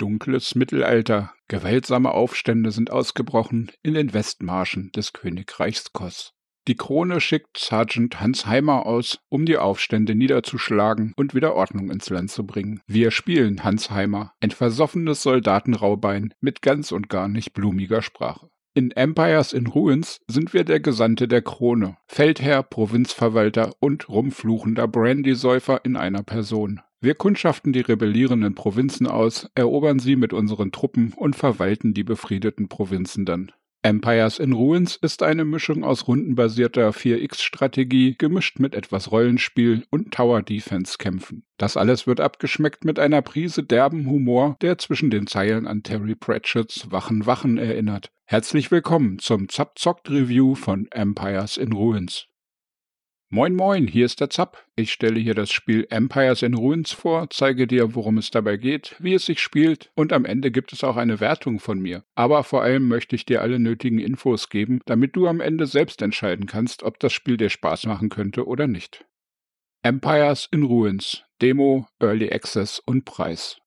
Dunkles Mittelalter. Gewaltsame Aufstände sind ausgebrochen in den Westmarschen des Königreichs Kos. Die Krone schickt Sergeant Hans Heimer aus, um die Aufstände niederzuschlagen und wieder Ordnung ins Land zu bringen. Wir spielen Hans Heimer, ein versoffenes Soldatenraubein mit ganz und gar nicht blumiger Sprache. In Empires in Ruins sind wir der Gesandte der Krone, Feldherr, Provinzverwalter und rumfluchender Brandysäufer in einer Person. Wir kundschaften die rebellierenden Provinzen aus, erobern sie mit unseren Truppen und verwalten die befriedeten Provinzen dann. Empires in Ruins ist eine Mischung aus rundenbasierter 4X-Strategie gemischt mit etwas Rollenspiel und Tower-Defense-Kämpfen. Das alles wird abgeschmeckt mit einer Prise derben Humor, der zwischen den Zeilen an Terry Pratchett's Wachen Wachen erinnert. Herzlich willkommen zum Zapzockt-Review von Empires in Ruins. Moin moin, hier ist der Zapp. Ich stelle hier das Spiel Empires in Ruins vor, zeige dir, worum es dabei geht, wie es sich spielt und am Ende gibt es auch eine Wertung von mir. Aber vor allem möchte ich dir alle nötigen Infos geben, damit du am Ende selbst entscheiden kannst, ob das Spiel dir Spaß machen könnte oder nicht. Empires in Ruins, Demo, Early Access und Preis.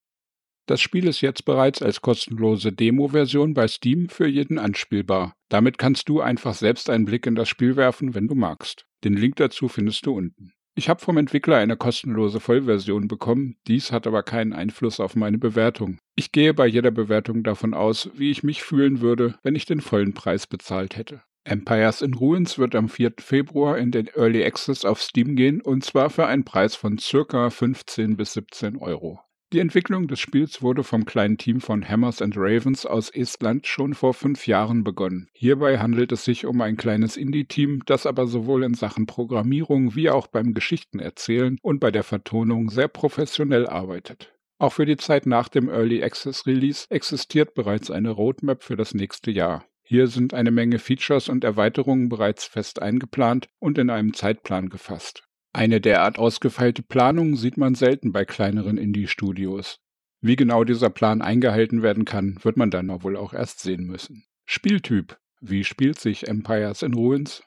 Das Spiel ist jetzt bereits als kostenlose Demo-Version bei Steam für jeden anspielbar. Damit kannst du einfach selbst einen Blick in das Spiel werfen, wenn du magst. Den Link dazu findest du unten. Ich habe vom Entwickler eine kostenlose Vollversion bekommen, dies hat aber keinen Einfluss auf meine Bewertung. Ich gehe bei jeder Bewertung davon aus, wie ich mich fühlen würde, wenn ich den vollen Preis bezahlt hätte. Empires in Ruins wird am 4. Februar in den Early Access auf Steam gehen und zwar für einen Preis von circa 15 bis 17 Euro. Die Entwicklung des Spiels wurde vom kleinen Team von Hammers and Ravens aus Estland schon vor fünf Jahren begonnen. Hierbei handelt es sich um ein kleines Indie-Team, das aber sowohl in Sachen Programmierung wie auch beim Geschichtenerzählen und bei der Vertonung sehr professionell arbeitet. Auch für die Zeit nach dem Early Access Release existiert bereits eine Roadmap für das nächste Jahr. Hier sind eine Menge Features und Erweiterungen bereits fest eingeplant und in einem Zeitplan gefasst. Eine derart ausgefeilte Planung sieht man selten bei kleineren Indie-Studios. Wie genau dieser Plan eingehalten werden kann, wird man dann wohl auch erst sehen müssen. Spieltyp. Wie spielt sich Empires in Ruins?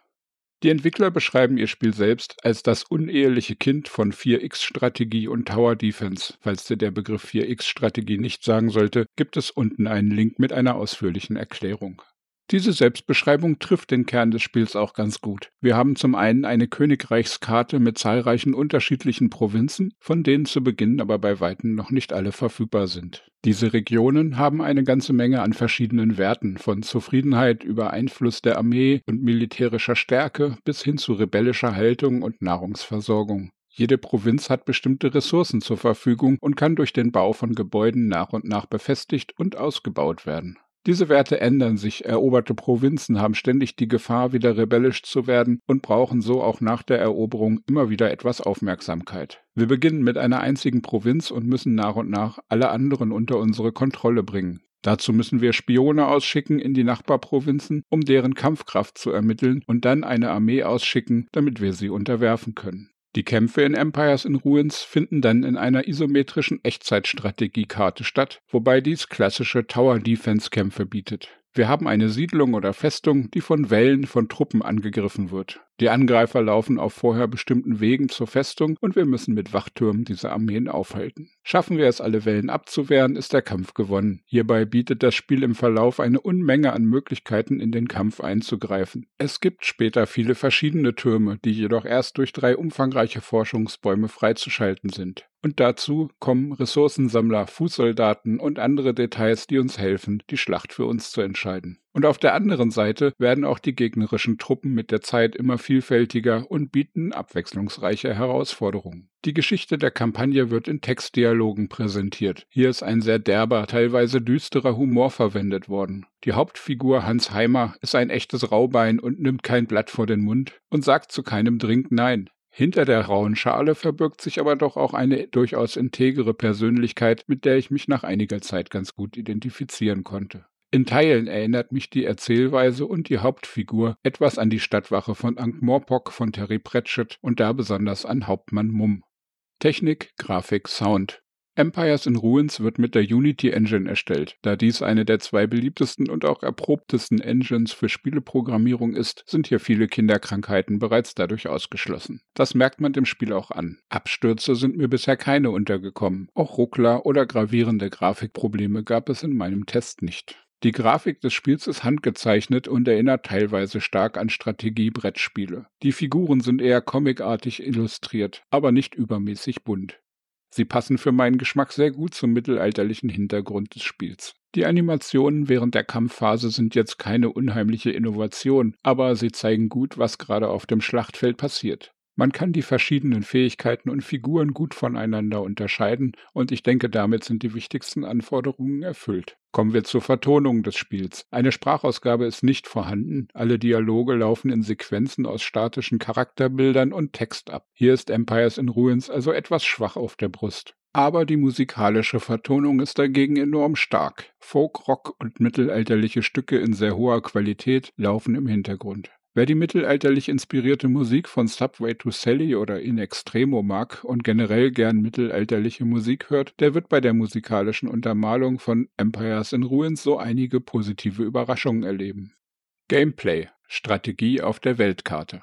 Die Entwickler beschreiben ihr Spiel selbst als das uneheliche Kind von 4X-Strategie und Tower Defense. Falls dir der Begriff 4X-Strategie nicht sagen sollte, gibt es unten einen Link mit einer ausführlichen Erklärung. Diese Selbstbeschreibung trifft den Kern des Spiels auch ganz gut. Wir haben zum einen eine Königreichskarte mit zahlreichen unterschiedlichen Provinzen, von denen zu Beginn aber bei weitem noch nicht alle verfügbar sind. Diese Regionen haben eine ganze Menge an verschiedenen Werten, von Zufriedenheit über Einfluss der Armee und militärischer Stärke bis hin zu rebellischer Haltung und Nahrungsversorgung. Jede Provinz hat bestimmte Ressourcen zur Verfügung und kann durch den Bau von Gebäuden nach und nach befestigt und ausgebaut werden. Diese Werte ändern sich, eroberte Provinzen haben ständig die Gefahr, wieder rebellisch zu werden und brauchen so auch nach der Eroberung immer wieder etwas Aufmerksamkeit. Wir beginnen mit einer einzigen Provinz und müssen nach und nach alle anderen unter unsere Kontrolle bringen. Dazu müssen wir Spione ausschicken in die Nachbarprovinzen, um deren Kampfkraft zu ermitteln und dann eine Armee ausschicken, damit wir sie unterwerfen können. Die Kämpfe in Empires in Ruins finden dann in einer isometrischen Echtzeitstrategiekarte statt, wobei dies klassische Tower-Defense-Kämpfe bietet. Wir haben eine Siedlung oder Festung, die von Wellen von Truppen angegriffen wird. Die Angreifer laufen auf vorher bestimmten Wegen zur Festung und wir müssen mit Wachtürmen diese Armeen aufhalten. Schaffen wir es, alle Wellen abzuwehren, ist der Kampf gewonnen. Hierbei bietet das Spiel im Verlauf eine Unmenge an Möglichkeiten, in den Kampf einzugreifen. Es gibt später viele verschiedene Türme, die jedoch erst durch drei umfangreiche Forschungsbäume freizuschalten sind. Und dazu kommen Ressourcensammler, Fußsoldaten und andere Details, die uns helfen, die Schlacht für uns zu entscheiden. Und auf der anderen Seite werden auch die gegnerischen Truppen mit der Zeit immer vielfältiger und bieten abwechslungsreiche Herausforderungen. Die Geschichte der Kampagne wird in Textdialogen präsentiert. Hier ist ein sehr derber, teilweise düsterer Humor verwendet worden. Die Hauptfigur Hans Heimer ist ein echtes Raubein und nimmt kein Blatt vor den Mund und sagt zu keinem Drink Nein. Hinter der rauen Schale verbirgt sich aber doch auch eine durchaus integere Persönlichkeit, mit der ich mich nach einiger Zeit ganz gut identifizieren konnte. In Teilen erinnert mich die Erzählweise und die Hauptfigur etwas an die Stadtwache von Ankh-Morpork von Terry Pratchett und da besonders an Hauptmann Mumm. Technik, Grafik, Sound. Empires in Ruins wird mit der Unity Engine erstellt. Da dies eine der zwei beliebtesten und auch erprobtesten Engines für Spieleprogrammierung ist, sind hier viele Kinderkrankheiten bereits dadurch ausgeschlossen. Das merkt man dem Spiel auch an. Abstürze sind mir bisher keine untergekommen. Auch Ruckler oder gravierende Grafikprobleme gab es in meinem Test nicht. Die Grafik des Spiels ist handgezeichnet und erinnert teilweise stark an Strategie-Brettspiele. Die Figuren sind eher comicartig illustriert, aber nicht übermäßig bunt. Sie passen für meinen Geschmack sehr gut zum mittelalterlichen Hintergrund des Spiels. Die Animationen während der Kampfphase sind jetzt keine unheimliche Innovation, aber sie zeigen gut, was gerade auf dem Schlachtfeld passiert. Man kann die verschiedenen Fähigkeiten und Figuren gut voneinander unterscheiden und ich denke, damit sind die wichtigsten Anforderungen erfüllt. Kommen wir zur Vertonung des Spiels. Eine Sprachausgabe ist nicht vorhanden. Alle Dialoge laufen in Sequenzen aus statischen Charakterbildern und Text ab. Hier ist Empires in Ruins also etwas schwach auf der Brust. Aber die musikalische Vertonung ist dagegen enorm stark. Folk, Rock und mittelalterliche Stücke in sehr hoher Qualität laufen im Hintergrund. Wer die mittelalterlich inspirierte Musik von Subway to Sally oder In Extremo mag und generell gern mittelalterliche Musik hört, der wird bei der musikalischen Untermalung von Empires in Ruins so einige positive Überraschungen erleben. Gameplay Strategie auf der Weltkarte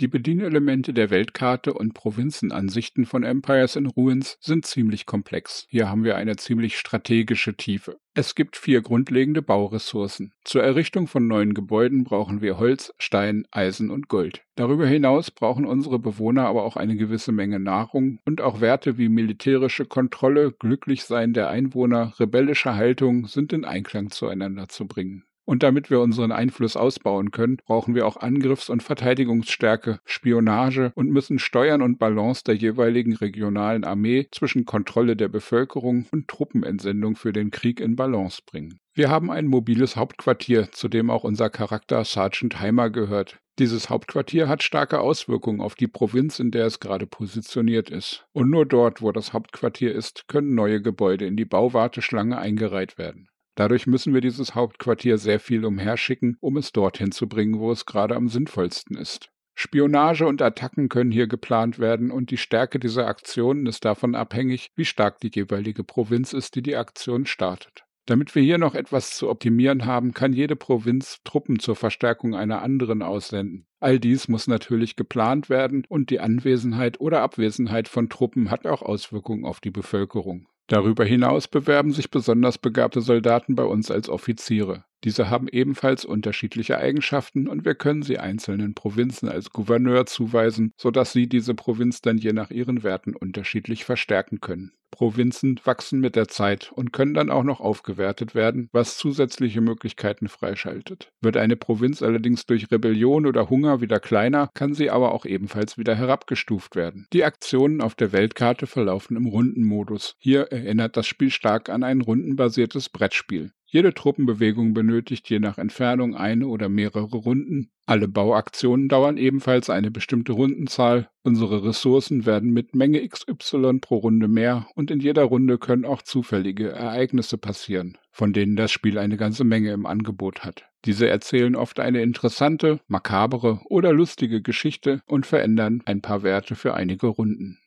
die Bedienelemente der Weltkarte und Provinzenansichten von Empires in Ruins sind ziemlich komplex. Hier haben wir eine ziemlich strategische Tiefe. Es gibt vier grundlegende Bauressourcen. Zur Errichtung von neuen Gebäuden brauchen wir Holz, Stein, Eisen und Gold. Darüber hinaus brauchen unsere Bewohner aber auch eine gewisse Menge Nahrung und auch Werte wie militärische Kontrolle, Glücklichsein der Einwohner, rebellische Haltung sind in Einklang zueinander zu bringen. Und damit wir unseren Einfluss ausbauen können, brauchen wir auch Angriffs- und Verteidigungsstärke, Spionage und müssen Steuern und Balance der jeweiligen regionalen Armee zwischen Kontrolle der Bevölkerung und Truppenentsendung für den Krieg in Balance bringen. Wir haben ein mobiles Hauptquartier, zu dem auch unser Charakter Sergeant Heimer gehört. Dieses Hauptquartier hat starke Auswirkungen auf die Provinz, in der es gerade positioniert ist. Und nur dort, wo das Hauptquartier ist, können neue Gebäude in die Bauwarteschlange eingereiht werden. Dadurch müssen wir dieses Hauptquartier sehr viel umherschicken, um es dorthin zu bringen, wo es gerade am sinnvollsten ist. Spionage und Attacken können hier geplant werden und die Stärke dieser Aktionen ist davon abhängig, wie stark die jeweilige Provinz ist, die die Aktion startet. Damit wir hier noch etwas zu optimieren haben, kann jede Provinz Truppen zur Verstärkung einer anderen aussenden. All dies muss natürlich geplant werden und die Anwesenheit oder Abwesenheit von Truppen hat auch Auswirkungen auf die Bevölkerung. Darüber hinaus bewerben sich besonders begabte Soldaten bei uns als Offiziere. Diese haben ebenfalls unterschiedliche Eigenschaften und wir können sie einzelnen Provinzen als Gouverneur zuweisen, sodass sie diese Provinz dann je nach ihren Werten unterschiedlich verstärken können. Provinzen wachsen mit der Zeit und können dann auch noch aufgewertet werden, was zusätzliche Möglichkeiten freischaltet. Wird eine Provinz allerdings durch Rebellion oder Hunger wieder kleiner, kann sie aber auch ebenfalls wieder herabgestuft werden. Die Aktionen auf der Weltkarte verlaufen im Rundenmodus. Hier erinnert das Spiel stark an ein rundenbasiertes Brettspiel. Jede Truppenbewegung benötigt je nach Entfernung eine oder mehrere Runden. Alle Bauaktionen dauern ebenfalls eine bestimmte Rundenzahl. Unsere Ressourcen werden mit Menge XY pro Runde mehr und in jeder Runde können auch zufällige Ereignisse passieren, von denen das Spiel eine ganze Menge im Angebot hat. Diese erzählen oft eine interessante, makabere oder lustige Geschichte und verändern ein paar Werte für einige Runden.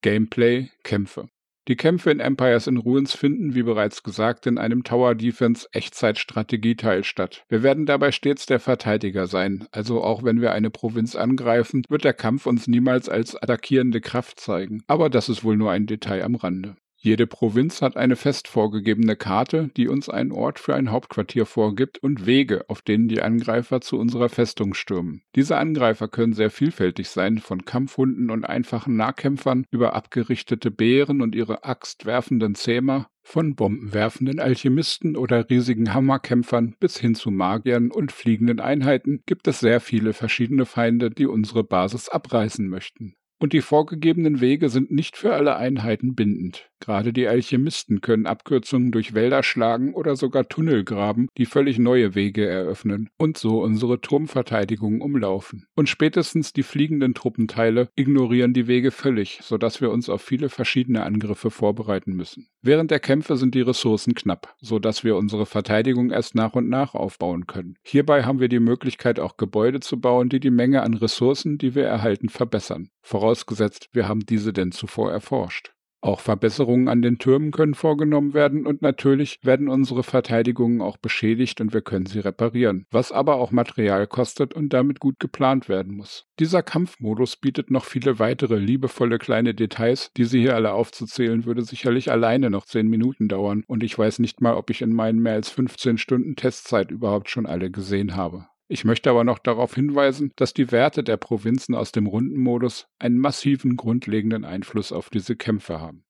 Gameplay, Kämpfe. Die Kämpfe in Empires in Ruins finden, wie bereits gesagt, in einem Tower Defense Echtzeit-Strategieteil statt. Wir werden dabei stets der Verteidiger sein, also auch wenn wir eine Provinz angreifen, wird der Kampf uns niemals als attackierende Kraft zeigen. Aber das ist wohl nur ein Detail am Rande. Jede Provinz hat eine fest vorgegebene Karte, die uns einen Ort für ein Hauptquartier vorgibt und Wege, auf denen die Angreifer zu unserer Festung stürmen. Diese Angreifer können sehr vielfältig sein, von Kampfhunden und einfachen Nahkämpfern über abgerichtete Bären und ihre axtwerfenden Zähmer, von bombenwerfenden Alchemisten oder riesigen Hammerkämpfern bis hin zu Magiern und fliegenden Einheiten gibt es sehr viele verschiedene Feinde, die unsere Basis abreißen möchten. Und die vorgegebenen Wege sind nicht für alle Einheiten bindend. Gerade die Alchemisten können Abkürzungen durch Wälder schlagen oder sogar Tunnel graben, die völlig neue Wege eröffnen und so unsere Turmverteidigung umlaufen. Und spätestens die fliegenden Truppenteile ignorieren die Wege völlig, sodass wir uns auf viele verschiedene Angriffe vorbereiten müssen. Während der Kämpfe sind die Ressourcen knapp, sodass wir unsere Verteidigung erst nach und nach aufbauen können. Hierbei haben wir die Möglichkeit, auch Gebäude zu bauen, die die Menge an Ressourcen, die wir erhalten, verbessern. Vorausgesetzt, wir haben diese denn zuvor erforscht. Auch Verbesserungen an den Türmen können vorgenommen werden und natürlich werden unsere Verteidigungen auch beschädigt und wir können sie reparieren, was aber auch Material kostet und damit gut geplant werden muss. Dieser Kampfmodus bietet noch viele weitere liebevolle kleine Details, die sie hier alle aufzuzählen würde sicherlich alleine noch 10 Minuten dauern und ich weiß nicht mal, ob ich in meinen mehr als 15 Stunden Testzeit überhaupt schon alle gesehen habe. Ich möchte aber noch darauf hinweisen, dass die Werte der Provinzen aus dem Rundenmodus einen massiven grundlegenden Einfluss auf diese Kämpfe haben.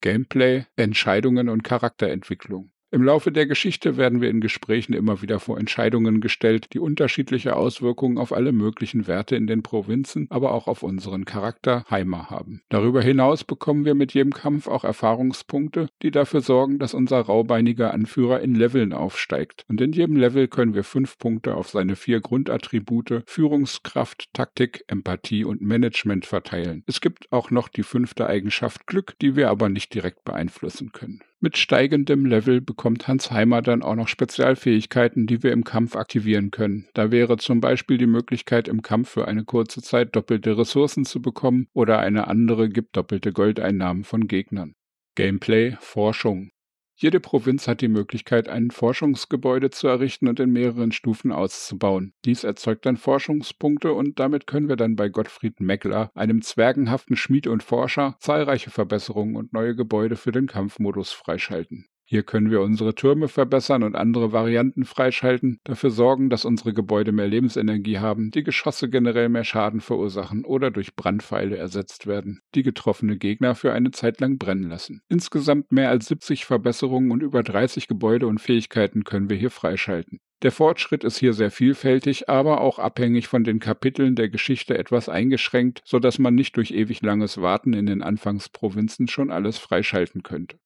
Gameplay, Entscheidungen und Charakterentwicklung. Im Laufe der Geschichte werden wir in Gesprächen immer wieder vor Entscheidungen gestellt, die unterschiedliche Auswirkungen auf alle möglichen Werte in den Provinzen, aber auch auf unseren Charakter Heimer haben. Darüber hinaus bekommen wir mit jedem Kampf auch Erfahrungspunkte, die dafür sorgen, dass unser raubeiniger Anführer in Leveln aufsteigt. Und in jedem Level können wir fünf Punkte auf seine vier Grundattribute Führungskraft, Taktik, Empathie und Management verteilen. Es gibt auch noch die fünfte Eigenschaft Glück, die wir aber nicht direkt beeinflussen können. Mit steigendem Level bekommt Hans Heimer dann auch noch Spezialfähigkeiten, die wir im Kampf aktivieren können. Da wäre zum Beispiel die Möglichkeit, im Kampf für eine kurze Zeit doppelte Ressourcen zu bekommen oder eine andere gibt doppelte Goldeinnahmen von Gegnern. Gameplay, Forschung. Jede Provinz hat die Möglichkeit, ein Forschungsgebäude zu errichten und in mehreren Stufen auszubauen. Dies erzeugt dann Forschungspunkte und damit können wir dann bei Gottfried Meckler, einem zwergenhaften Schmied und Forscher, zahlreiche Verbesserungen und neue Gebäude für den Kampfmodus freischalten. Hier können wir unsere Türme verbessern und andere Varianten freischalten, dafür sorgen, dass unsere Gebäude mehr Lebensenergie haben, die Geschosse generell mehr Schaden verursachen oder durch Brandpfeile ersetzt werden, die getroffene Gegner für eine Zeit lang brennen lassen. Insgesamt mehr als 70 Verbesserungen und über 30 Gebäude und Fähigkeiten können wir hier freischalten. Der Fortschritt ist hier sehr vielfältig, aber auch abhängig von den Kapiteln der Geschichte etwas eingeschränkt, so dass man nicht durch ewig langes Warten in den Anfangsprovinzen schon alles freischalten könnte.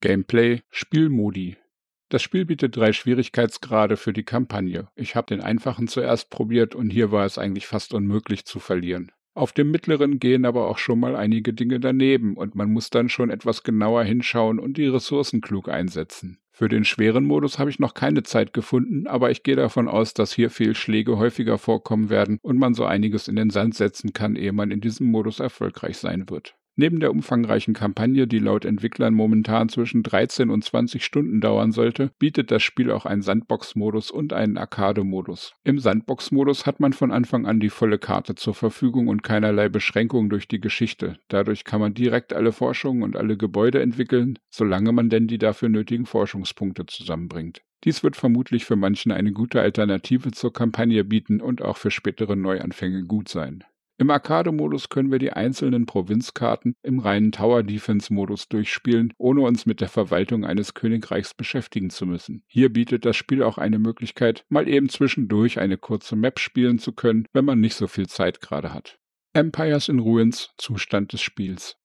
Gameplay, Spielmodi. Das Spiel bietet drei Schwierigkeitsgrade für die Kampagne. Ich habe den einfachen zuerst probiert und hier war es eigentlich fast unmöglich zu verlieren. Auf dem mittleren gehen aber auch schon mal einige Dinge daneben und man muss dann schon etwas genauer hinschauen und die Ressourcen klug einsetzen. Für den schweren Modus habe ich noch keine Zeit gefunden, aber ich gehe davon aus, dass hier Fehlschläge häufiger vorkommen werden und man so einiges in den Sand setzen kann, ehe man in diesem Modus erfolgreich sein wird. Neben der umfangreichen Kampagne, die laut Entwicklern momentan zwischen 13 und 20 Stunden dauern sollte, bietet das Spiel auch einen Sandbox-Modus und einen Arcade-Modus. Im Sandbox-Modus hat man von Anfang an die volle Karte zur Verfügung und keinerlei Beschränkungen durch die Geschichte. Dadurch kann man direkt alle Forschungen und alle Gebäude entwickeln, solange man denn die dafür nötigen Forschungspunkte zusammenbringt. Dies wird vermutlich für manchen eine gute Alternative zur Kampagne bieten und auch für spätere Neuanfänge gut sein. Im Arcade-Modus können wir die einzelnen Provinzkarten im reinen Tower-Defense-Modus durchspielen, ohne uns mit der Verwaltung eines Königreichs beschäftigen zu müssen. Hier bietet das Spiel auch eine Möglichkeit, mal eben zwischendurch eine kurze Map spielen zu können, wenn man nicht so viel Zeit gerade hat. Empires in Ruins, Zustand des Spiels.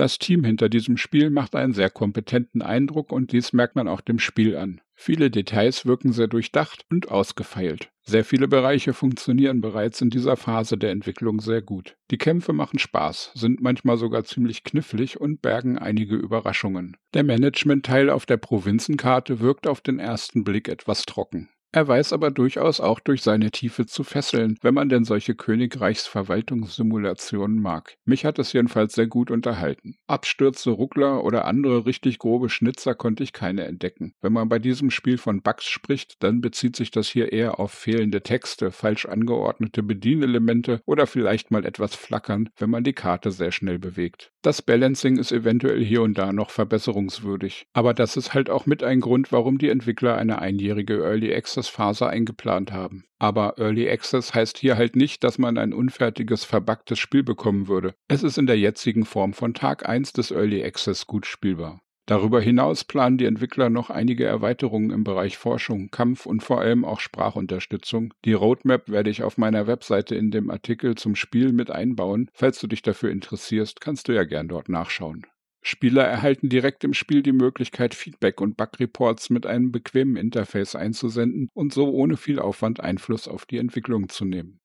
Das Team hinter diesem Spiel macht einen sehr kompetenten Eindruck und dies merkt man auch dem Spiel an. Viele Details wirken sehr durchdacht und ausgefeilt. Sehr viele Bereiche funktionieren bereits in dieser Phase der Entwicklung sehr gut. Die Kämpfe machen Spaß, sind manchmal sogar ziemlich knifflig und bergen einige Überraschungen. Der Managementteil auf der Provinzenkarte wirkt auf den ersten Blick etwas trocken. Er weiß aber durchaus auch durch seine Tiefe zu fesseln, wenn man denn solche Königreichsverwaltungssimulationen mag. Mich hat es jedenfalls sehr gut unterhalten. Abstürze, Ruckler oder andere richtig grobe Schnitzer konnte ich keine entdecken. Wenn man bei diesem Spiel von Bugs spricht, dann bezieht sich das hier eher auf fehlende Texte, falsch angeordnete Bedienelemente oder vielleicht mal etwas Flackern, wenn man die Karte sehr schnell bewegt. Das Balancing ist eventuell hier und da noch verbesserungswürdig. Aber das ist halt auch mit ein Grund, warum die Entwickler eine einjährige Early Access Access-Phase eingeplant haben. Aber Early Access heißt hier halt nicht, dass man ein unfertiges, verbuggtes Spiel bekommen würde. Es ist in der jetzigen Form von Tag 1 des Early Access gut spielbar. Darüber hinaus planen die Entwickler noch einige Erweiterungen im Bereich Forschung, Kampf und vor allem auch Sprachunterstützung. Die Roadmap werde ich auf meiner Webseite in dem Artikel zum Spiel mit einbauen. Falls du dich dafür interessierst, kannst du ja gern dort nachschauen. Spieler erhalten direkt im Spiel die Möglichkeit, Feedback und Bug-Reports mit einem bequemen Interface einzusenden und so ohne viel Aufwand Einfluss auf die Entwicklung zu nehmen.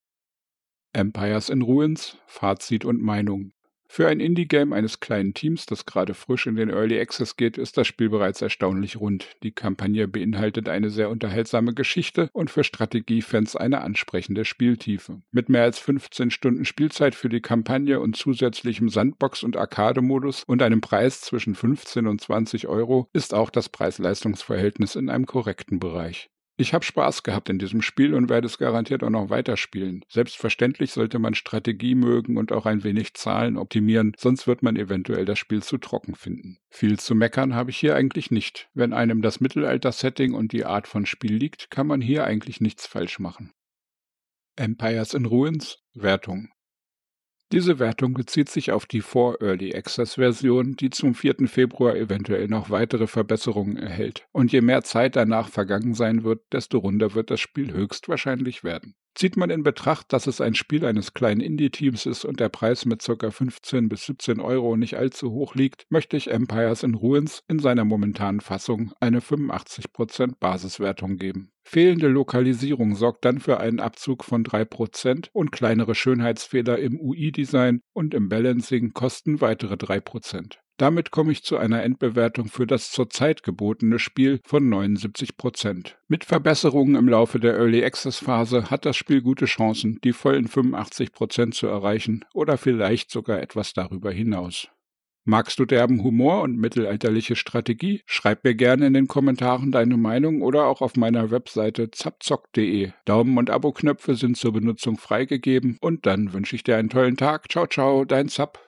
Empires in Ruins, Fazit und Meinung. Für ein Indie-Game eines kleinen Teams, das gerade frisch in den Early Access geht, ist das Spiel bereits erstaunlich rund. Die Kampagne beinhaltet eine sehr unterhaltsame Geschichte und für Strategiefans eine ansprechende Spieltiefe. Mit mehr als 15 Stunden Spielzeit für die Kampagne und zusätzlichem Sandbox- und Arcade-Modus und einem Preis zwischen 15 und 20 Euro ist auch das Preis-Leistungs-Verhältnis in einem korrekten Bereich. Ich habe Spaß gehabt in diesem Spiel und werde es garantiert auch noch weiterspielen. Selbstverständlich sollte man Strategie mögen und auch ein wenig Zahlen optimieren, sonst wird man eventuell das Spiel zu trocken finden. Viel zu meckern habe ich hier eigentlich nicht. Wenn einem das Mittelalter-Setting und die Art von Spiel liegt, kann man hier eigentlich nichts falsch machen. Empires in Ruins Wertung diese Wertung bezieht sich auf die Vor-Early Access-Version, die zum 4. Februar eventuell noch weitere Verbesserungen erhält. Und je mehr Zeit danach vergangen sein wird, desto runder wird das Spiel höchstwahrscheinlich werden. Zieht man in Betracht, dass es ein Spiel eines kleinen Indie-Teams ist und der Preis mit ca. 15 bis 17 Euro nicht allzu hoch liegt, möchte ich Empires in Ruins in seiner momentanen Fassung eine 85% Basiswertung geben. Fehlende Lokalisierung sorgt dann für einen Abzug von 3% und kleinere Schönheitsfehler im UI-Design und im Balancing kosten weitere 3%. Damit komme ich zu einer Endbewertung für das zurzeit gebotene Spiel von 79 Prozent. Mit Verbesserungen im Laufe der Early Access Phase hat das Spiel gute Chancen, die vollen 85 Prozent zu erreichen oder vielleicht sogar etwas darüber hinaus. Magst du derben Humor und mittelalterliche Strategie? Schreib mir gerne in den Kommentaren deine Meinung oder auch auf meiner Webseite zapzock.de. Daumen und Abo-Knöpfe sind zur Benutzung freigegeben und dann wünsche ich dir einen tollen Tag. Ciao, ciao, dein Zap.